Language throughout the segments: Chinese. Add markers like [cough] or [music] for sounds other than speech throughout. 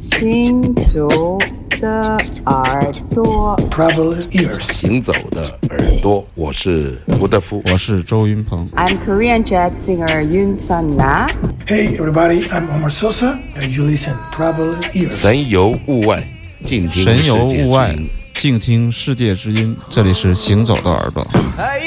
行走的耳朵，Travel ears. 行走的耳朵，我是吴德夫。我是周云鹏。I'm Korean jazz singer Yoon Sun Na. Hey everybody, I'm Omar Sosa, and you listen Travel ears. 神游物外，静听神游物外，静听世界之音。这里是行走的耳朵。哎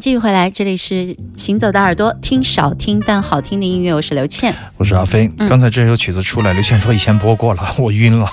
继续回来，这里是行走的耳朵，听少听但好听的音乐，我是刘倩。我是阿飞。嗯刚才这首曲子出来，刘倩说以前播过了，[laughs] 我晕了。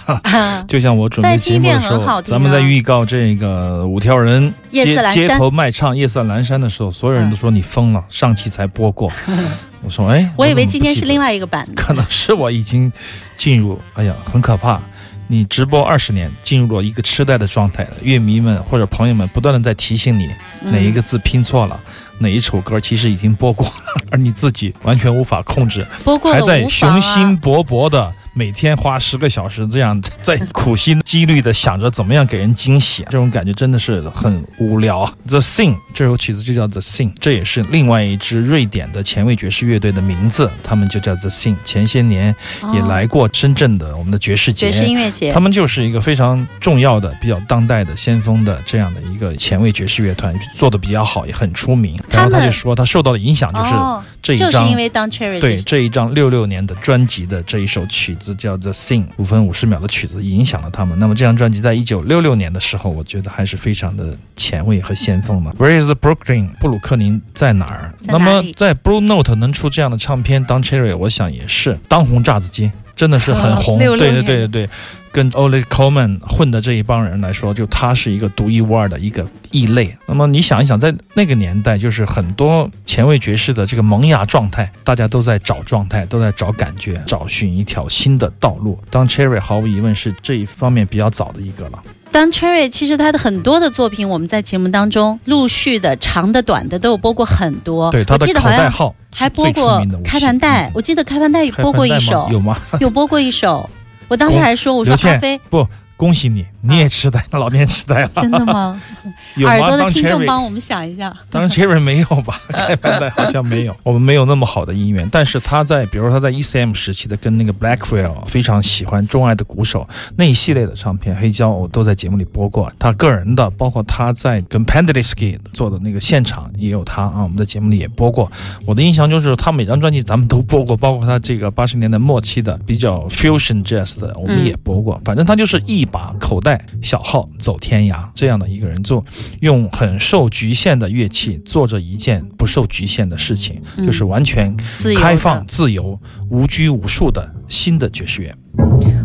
就像我准备节目的时候，咱们在预告这个五条人夜街街头卖唱《夜色阑珊》的时候，所有人都说你疯了，上期才播过。[laughs] 我说哎，我以为今天是另外，一个版。可能是我已经进入，哎呀，很可怕。你直播二十年，进入了一个痴呆的状态了。乐迷们或者朋友们不断的在提醒你嗯哪一个字拼错了，哪一首歌其实已经播过了，而你自己完全无法控制。播过还在雄心勃勃的每天花十个小时这样在苦心积虑的想着怎么样给人惊喜，这种感觉真的是很无聊。The Sing 这首曲子就叫 The Sing，这也是另外一支瑞典的前卫爵士乐队的名字，他们就叫 The Sing。前些年也来过深圳的我们的爵士节。爵士音乐节他，们就是一个非常重要的、比较当代的先锋的这样的一个前卫爵士乐团，做的比较好，也很出名。然后他们就说，他受到的影响就是哦，这一张就是因为 Don Cherry 对这这一张六六年的专辑的这一首曲子叫《The Sing》，五分五十秒的曲子影响了他们。那么这张专辑在一九六六年的时候，我觉得还是非常的前卫和先锋的。Where is the Brooklyn？布鲁克林在哪儿？哪里么在 Blue Note 能出这样的唱片，Don Cherry 我想也是当红炸子鸡，真的是很红。66对对对对对。跟 Ollie Coleman 混的这一帮人来说，就他是一个独一无二的一个异类。那么你想一想，在那个年代，就是很多前卫爵士的这个萌芽状态，大家都在找状态，都在找感觉，找寻一条新的道路。当 Cherry 毫无疑问是这一方面比较早的一个了。Don Cherry 其实他的很多的作品，我们在节目当中陆续的长的、短的都有播过很多。对，他的口我记得好像袋号还播过开盘带，我记得开盘带有播过一首，有吗？有播过一首。我当时还说，我说刘倩阿飞，不，恭喜你，你也痴呆了，老年痴呆了。真的吗？[laughs] 有吗？耳朵的当听众帮我们想一下。当然 Cherry 没有吧，带 [laughs] 好像没有，我们没有那么好的姻缘。但是他在，比如说他在 ECM 时期的跟那个 Blackwell 非常喜欢钟爱的鼓手那一系列的唱片，黑胶我都在节目里播过。他个人的，包括他在跟 p a n d e l i s k y 做的那个现场也有他啊，我们在节目里也播过。我的印象就是他每张专辑咱们都播过，包括他这个八十年代末期的比较 fusion jazz 的，我们也播过。反正他就是一把口袋小号走天涯这样的一个人，做用很受局限的乐器做着一件不受局限的事情，嗯。就是完全开放、自由、无拘无束的新的爵士乐。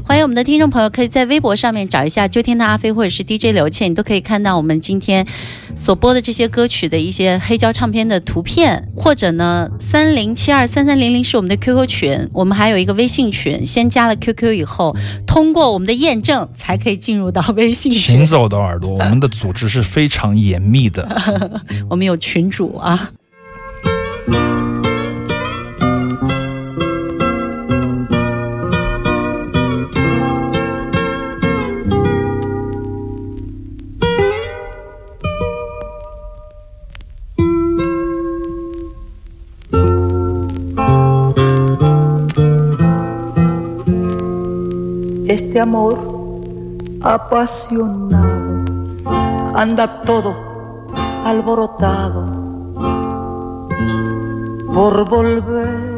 欢迎我们的听众朋友，可以在微博上面找一下“秋天的阿飞”或者是 DJ 刘倩，你都可以看到我们今天所播的这些歌曲的一些黑胶唱片的图片，或者呢，三零七二三三零零是我们的 QQ 群，我们还有一个微信群，先加了 QQ 以后，通过我们的验证才可以进入到微信行群。走的耳朵，我们的组织是非常严密的。[laughs] 我们有群主啊。Amor apasionado anda todo alborotado por volver.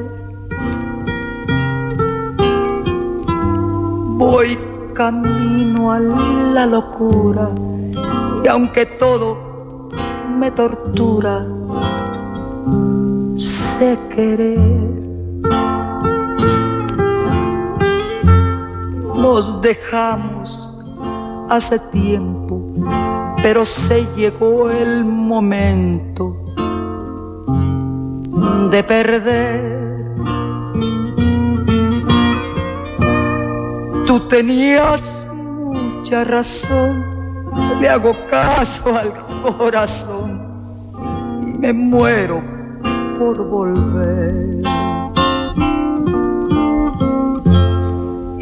Voy camino a la locura y aunque todo me tortura, sé querer. Nos dejamos hace tiempo, pero se llegó el momento de perder. Tú tenías mucha razón, le hago caso al corazón y me muero por volver.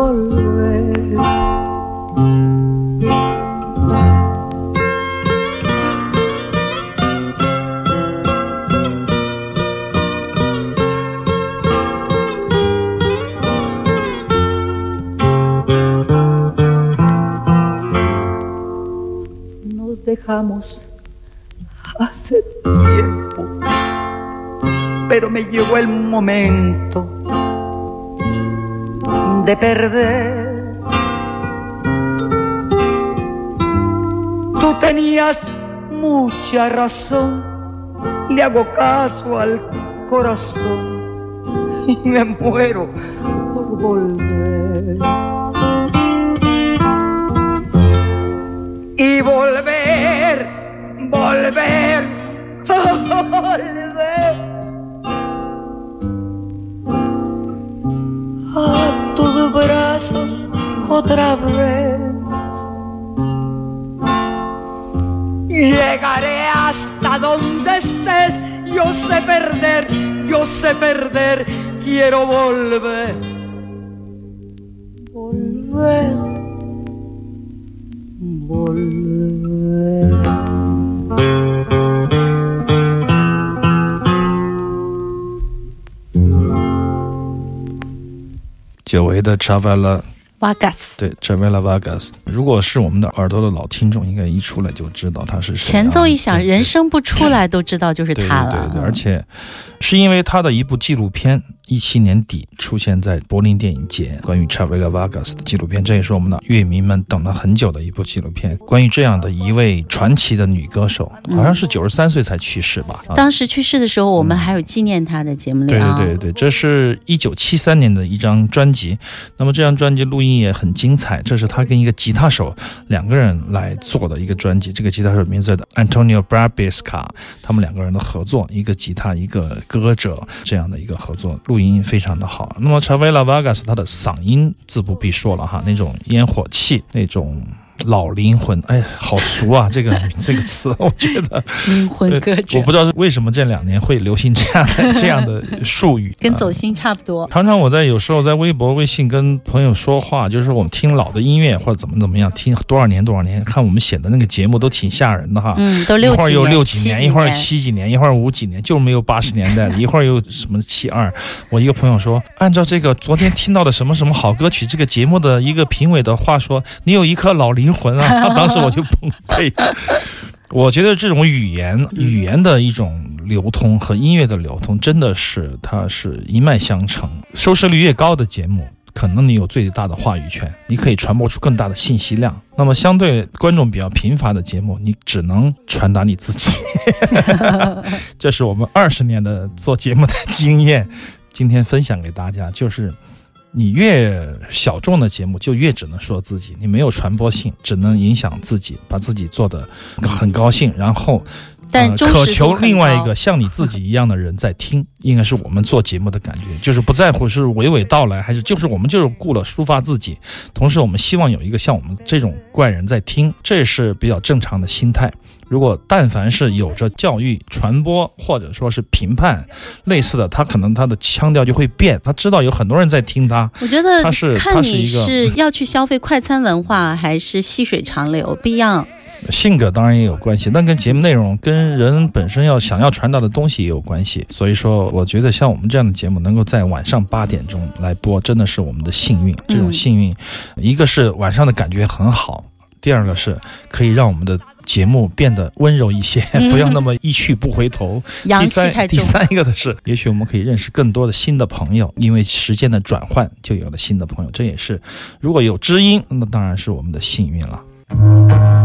volver. Nos dejamos hace tiempo, pero me llegó el momento de perder. Tú tenías mucha razón, le hago caso al corazón y me muero por volver. otra vez. Llegaré hasta donde estés, yo sé perder, yo sé perder, quiero volver. Volver, volver. Chavala Vargas，对 Chavela Vargas，如果是我们的耳朵的老听众，应该一出来就知道他是谁啊。前奏一响，人声不出来都知道就是他了。对对对，而且是因为他的一部纪录片，一七年底出现在柏林电影节，关于 Chavela Vargas 的纪录片，这也是我们的乐迷们等了很久的一部纪录片，关于这样的一位传奇的女歌手，好像是九十三岁才去世吧？啊当时去世的时候，我们还有纪念她的节目里对啊。对对对，这是一九七三年的一张专辑。那么这张专辑录音也很精彩，这是她跟一个吉他手两个人来做的一个专辑。这个吉他手名字叫 Antonio Brabisca，他们两个人的合作，一个吉他，一个歌者这样的一个合作，录音非常的好。那么 Chavela Vargas 他的嗓音自不必说了哈，那种烟火气，那种。老灵魂，哎，好熟啊！[laughs] 这个这个词，[laughs] 我觉得灵魂歌者我不知道为什么这两年会流行这样的 [laughs] 这样的术语，啊跟走心差不多。常常我在有时候在微博、微信跟朋友说话，就是我们听老的音乐或者怎么怎么样，听多少年多少年，看我们写的那个节目都挺吓人的哈。嗯，都六一会儿有几年、六几年，一会儿七几年，一会儿五几年，就是没有八十年代的，一会儿又什么七二。我一个朋友说，按照这个昨天听到的什么什么好歌曲，这个节目的一个评委的话说，你有一颗老灵魂啊！[laughs] 当时我就崩溃。我觉得这种语言语言的一种流通和音乐的流通，真的是它是一脉相承。收视率越高的节目，可能你有最大的话语权，你可以传播出更大的信息量。那么相对观众比较贫乏的节目，你只能传达你自己。[laughs] 这是我们二十年的做节目的经验，今天分享给大家，就是。你越小众的节目，就越只能说自己，你没有传播性，只能影响自己，把自己做的很高兴，然后但渴求另外一个像你自己一样的人在听，应该是我们做节目的感觉，就是不在乎是娓娓道来，还是就是我们就是顾了抒发自己，同时我们希望有一个像我们这种怪人在听，这也是比较正常的心态。如果但凡是有着教育、传播或者说是评判类似的，他可能他的腔调就会变，他知道有很多人在听他，我觉得他是看你是一个是要去消费快餐文化，还是细水长流，不一样。性格当然也有关系，但跟节目内容、跟人本身要想要传达的东西也有关系。所以说，我觉得像我们这样的节目能够在晚上八点钟来播，真的是我们的幸运。这种幸运，一个是晚上的感觉很好，第二个是可以让我们的节目变得温柔一些，不要那么一去不回头。阳第三，气太重。第三一个的是，也许我们可以认识更多的新的朋友，因为时间的转换，就有了新的朋友。这也是，如果有知音，那当然是我们的幸运了。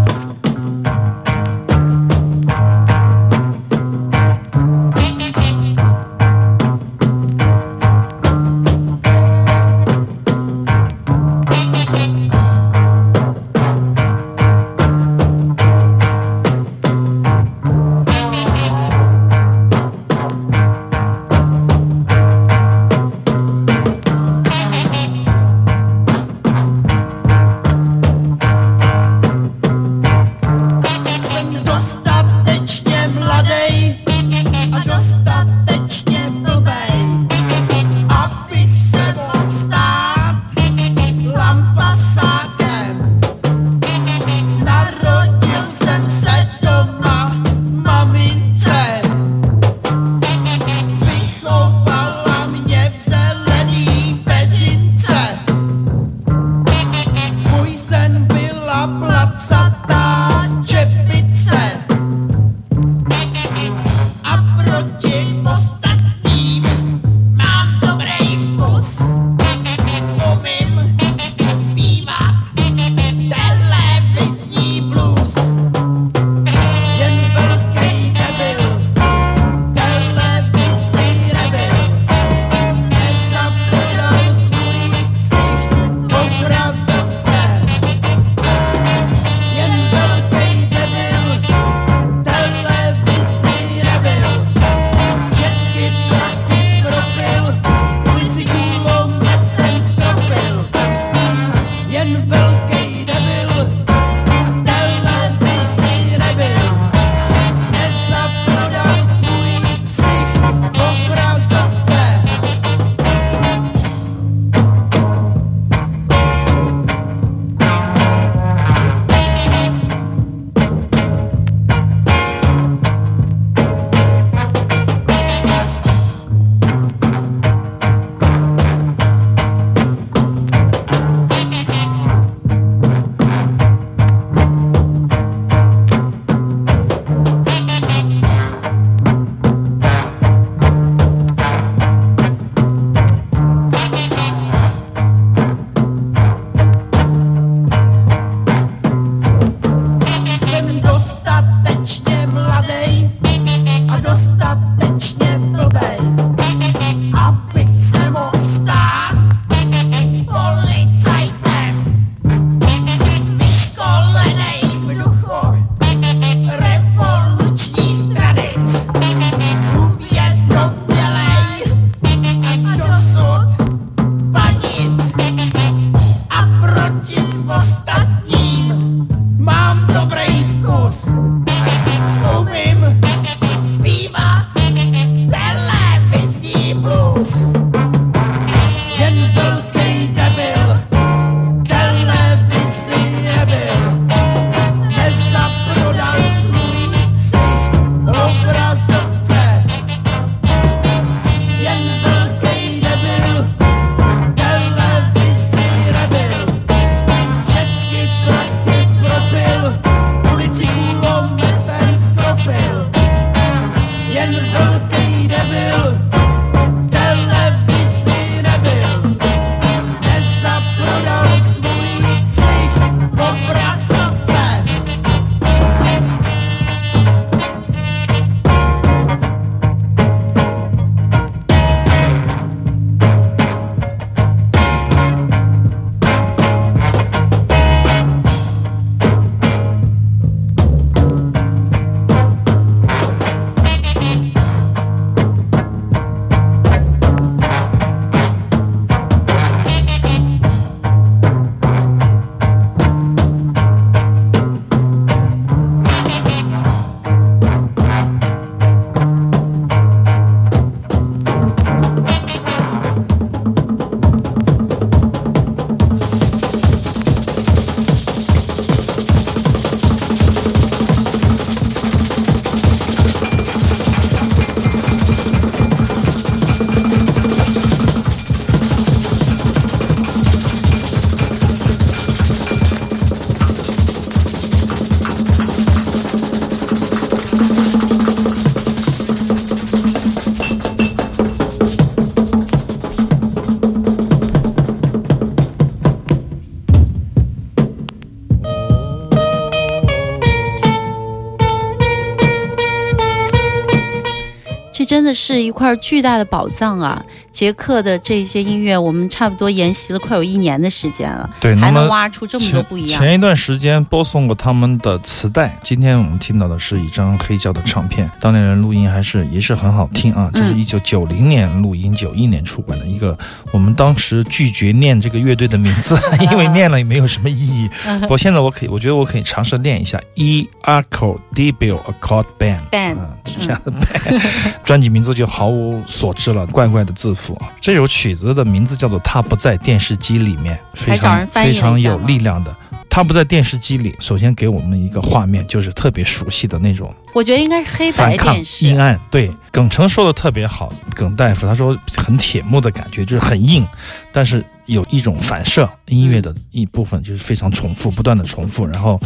是一块巨大的宝藏啊！捷克的这些音乐，我们差不多研习了快有一年的时间了，对，还能挖出这么多不一样。前一段时间播送过他们的磁带，今天我们听到的是一张黑胶的唱片，当年人录音还是也是很好听啊。这是嗯一九九零年录音，九一年出版的一个，我们当时拒绝念这个乐队的名字，[laughs] 因为念了也没有什么意义。不过现在我可以，我觉得我可以尝试念一下 E Arco Debut Accord Band。band 啊，是这样的 band，专辑名字就毫无所知了，怪怪的字符啊。这首曲子的名字叫做《他不在电视机里面》，非常非常有力量的。他不在电视机里，首先给我们一个画面，就是特别熟悉的那种我觉得应该是黑白电视阴，暗。对，耿成说的特别好，耿大夫他说很铁木的感觉，就是很硬，但是有一种反射，音乐的一部分就是非常重复，不断的重复，然后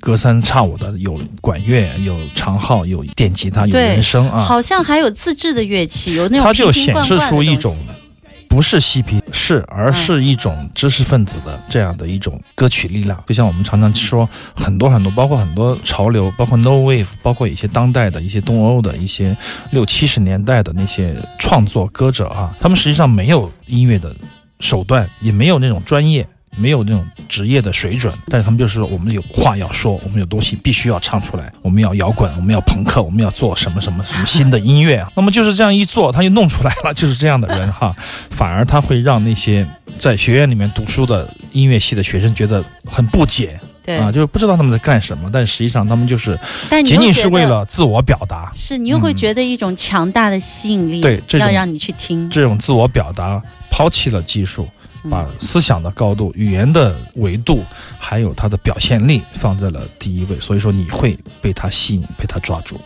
隔三差五的有管乐，有长号，有电吉他，有对人声啊，好像还有自制的乐器，有那种它就显示出一种不是嬉皮士，而嗯。是一种知识分子的这样的一种歌曲力量。就像我们常常说，很多很多，包括很多潮流，包括 No Wave，包括一些当代的一些东欧的一些六七十年代的那些创作歌者啊，他们实际上没有音乐的手段，也没有那种专业。没有那种职业的水准，但是他们就是说，我们有话要说，我们有东西必须要唱出来，我们要摇滚，我们要朋克，我们要做什么什么什么新的音乐啊。那么就是这样一做，他就弄出来了，就是这样的人哈，[laughs] 反而他会让那些在学院里面读书的音乐系的学生觉得很不解对，啊，就是不知道他们在干什么，但实际上他们就是但仅仅是为了自我表达。是你又会嗯觉得一种强大的吸引力，对这要让你去听。这种自我表达，抛弃了技术，嗯把思想的高度、语言的维度，还有它的表现力放在了第一位，所以说你会被它吸引，被它抓住。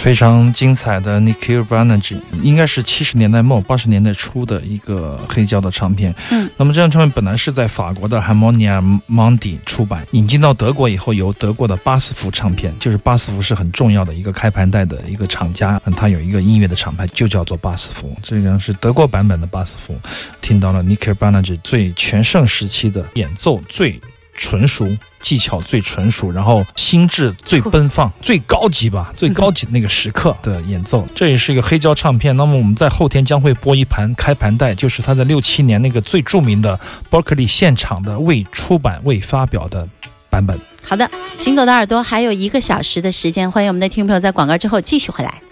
非常精彩的 Nikhil Banerjee，应该是七十年代末八十年代初的一个黑胶的唱片。嗯，那么这张唱片本来是在法国的 Harmonia Mundi 出版，引进到德国以后，由德国的巴斯福唱片，就是巴斯福是很重要的一个开盘带的一个厂家，嗯它有一个音乐的厂牌就叫做巴斯福，这张是德国版本的巴斯福，听到了 Nikhil Banerjee 最全盛时期的演奏最。纯熟，技巧最纯熟，然后心智最奔放、[laughs] 最高级吧，[laughs] 最高级的那个时刻的演奏。[laughs] 这也是一个黑胶唱片。那么我们在后天将会播一盘开盘带，就是他在六七年那个最著名的 Berkeley 现场的未出版、未发表的版本。好的，行走的耳朵还有一个小时的时间，欢迎我们的听众朋友在广告之后继续回来。